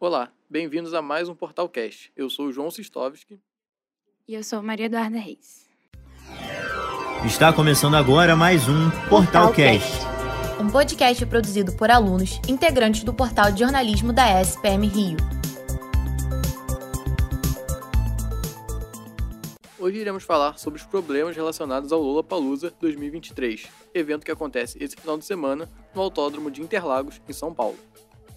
Olá, bem-vindos a mais um Portal Cast. Eu sou o João Sistovski. E eu sou Maria Eduarda Reis. Está começando agora mais um Portal Cast. Um podcast produzido por alunos integrantes do portal de jornalismo da SPM Rio. Hoje iremos falar sobre os problemas relacionados ao Lollapalooza 2023, evento que acontece esse final de semana no Autódromo de Interlagos, em São Paulo.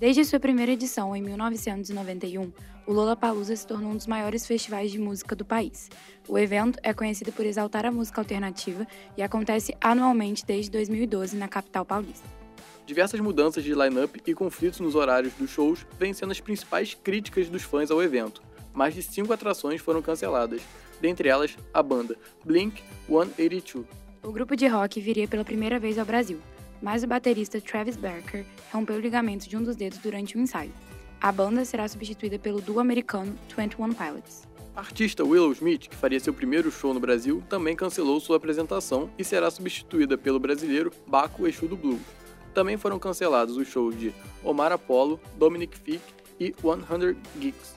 Desde sua primeira edição em 1991, o Lollapalooza se tornou um dos maiores festivais de música do país. O evento é conhecido por exaltar a música alternativa e acontece anualmente desde 2012 na capital paulista. Diversas mudanças de line-up e conflitos nos horários dos shows vêm sendo as principais críticas dos fãs ao evento. Mais de cinco atrações foram canceladas, dentre elas a banda Blink 182. O grupo de rock viria pela primeira vez ao Brasil, mas o baterista Travis Barker rompeu o ligamento de um dos dedos durante um ensaio. A banda será substituída pelo duo americano 21 Pilots. A artista Willow Smith, que faria seu primeiro show no Brasil, também cancelou sua apresentação e será substituída pelo brasileiro Baco Exu do Blues. Também foram cancelados os shows de Omar Apollo, Dominic Fick e 100 Geeks.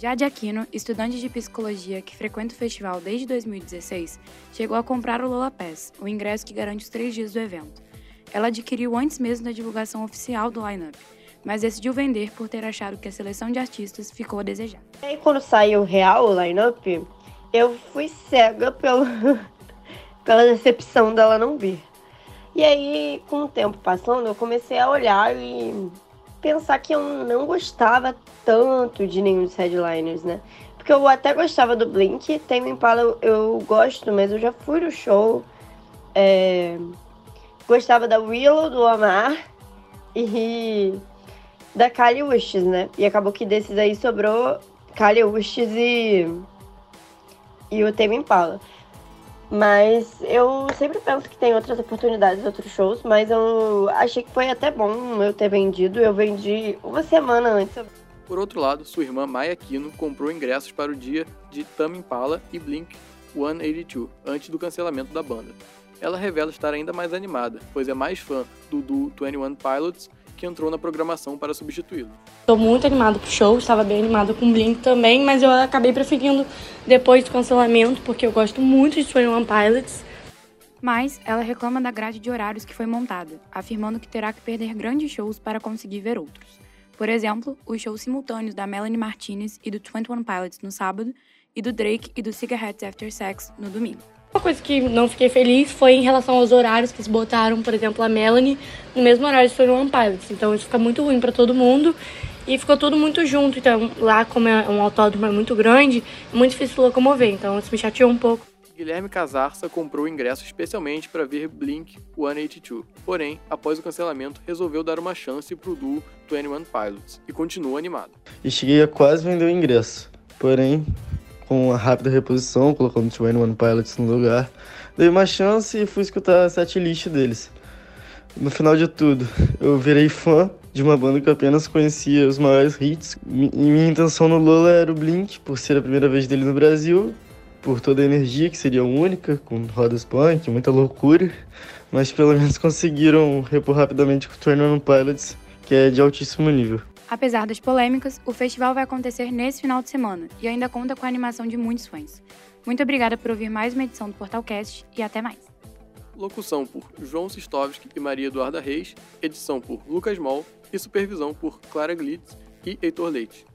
Jade Aquino, estudante de psicologia que frequenta o festival desde 2016, chegou a comprar o Lola Pass, o ingresso que garante os três dias do evento. Ela adquiriu antes mesmo da divulgação oficial do lineup, mas decidiu vender por ter achado que a seleção de artistas ficou a desejar. E aí, quando saiu real o lineup, eu fui cega pelo, pela decepção dela não vir. E aí, com o tempo passando, eu comecei a olhar e pensar que eu não gostava tanto de nenhum dos headliners, né? Porque eu até gostava do Blink, tem Impala eu, eu gosto, mas eu já fui no show. É, gostava da Willow, do Amar e da Kali Uchis, né? E acabou que desses aí sobrou Kali Uchis e, e o Tame Impala. Mas eu sempre penso que tem outras oportunidades, outros shows, mas eu achei que foi até bom eu ter vendido. Eu vendi uma semana antes. Por outro lado, sua irmã Maya Kino comprou ingressos para o dia de Tame Impala e Blink 182, antes do cancelamento da banda ela revela estar ainda mais animada, pois é mais fã do duo 21 Pilots que entrou na programação para substituí-lo. Estou muito animada pro show, estava bem animada com o Blink também, mas eu acabei preferindo depois do cancelamento, porque eu gosto muito de 21 Pilots. Mas ela reclama da grade de horários que foi montada, afirmando que terá que perder grandes shows para conseguir ver outros. Por exemplo, os shows simultâneos da Melanie Martinez e do 21 Pilots no sábado, e do Drake e do Cigarettes After Sex no domingo. Uma coisa que não fiquei feliz foi em relação aos horários que eles botaram, por exemplo, a Melanie no mesmo horário que foi no One Pilots. Então isso fica muito ruim para todo mundo e ficou tudo muito junto. Então lá, como é um autódromo é muito grande, é muito difícil locomover. Então isso me chateou um pouco. Guilherme Casarça comprou ingresso especialmente para ver Blink 182. Porém, após o cancelamento, resolveu dar uma chance para o duo 21 Pilots e continua animado. E cheguei a quase vender o ingresso. Porém, com uma rápida reposição, colocando o One Pilots no lugar. Dei uma chance e fui escutar a setlist deles. No final de tudo, eu virei fã de uma banda que apenas conhecia os maiores hits. E minha intenção no Lola era o Blink, por ser a primeira vez dele no Brasil, por toda a energia que seria única, com rodas punk, muita loucura. Mas pelo menos conseguiram repor rapidamente com o One Pilots, que é de altíssimo nível. Apesar das polêmicas, o festival vai acontecer nesse final de semana e ainda conta com a animação de muitos fãs. Muito obrigada por ouvir mais uma edição do Portalcast e até mais. Locução por João Sistovski e Maria Eduarda Reis, edição por Lucas Moll e supervisão por Clara Glitz e Heitor Leite.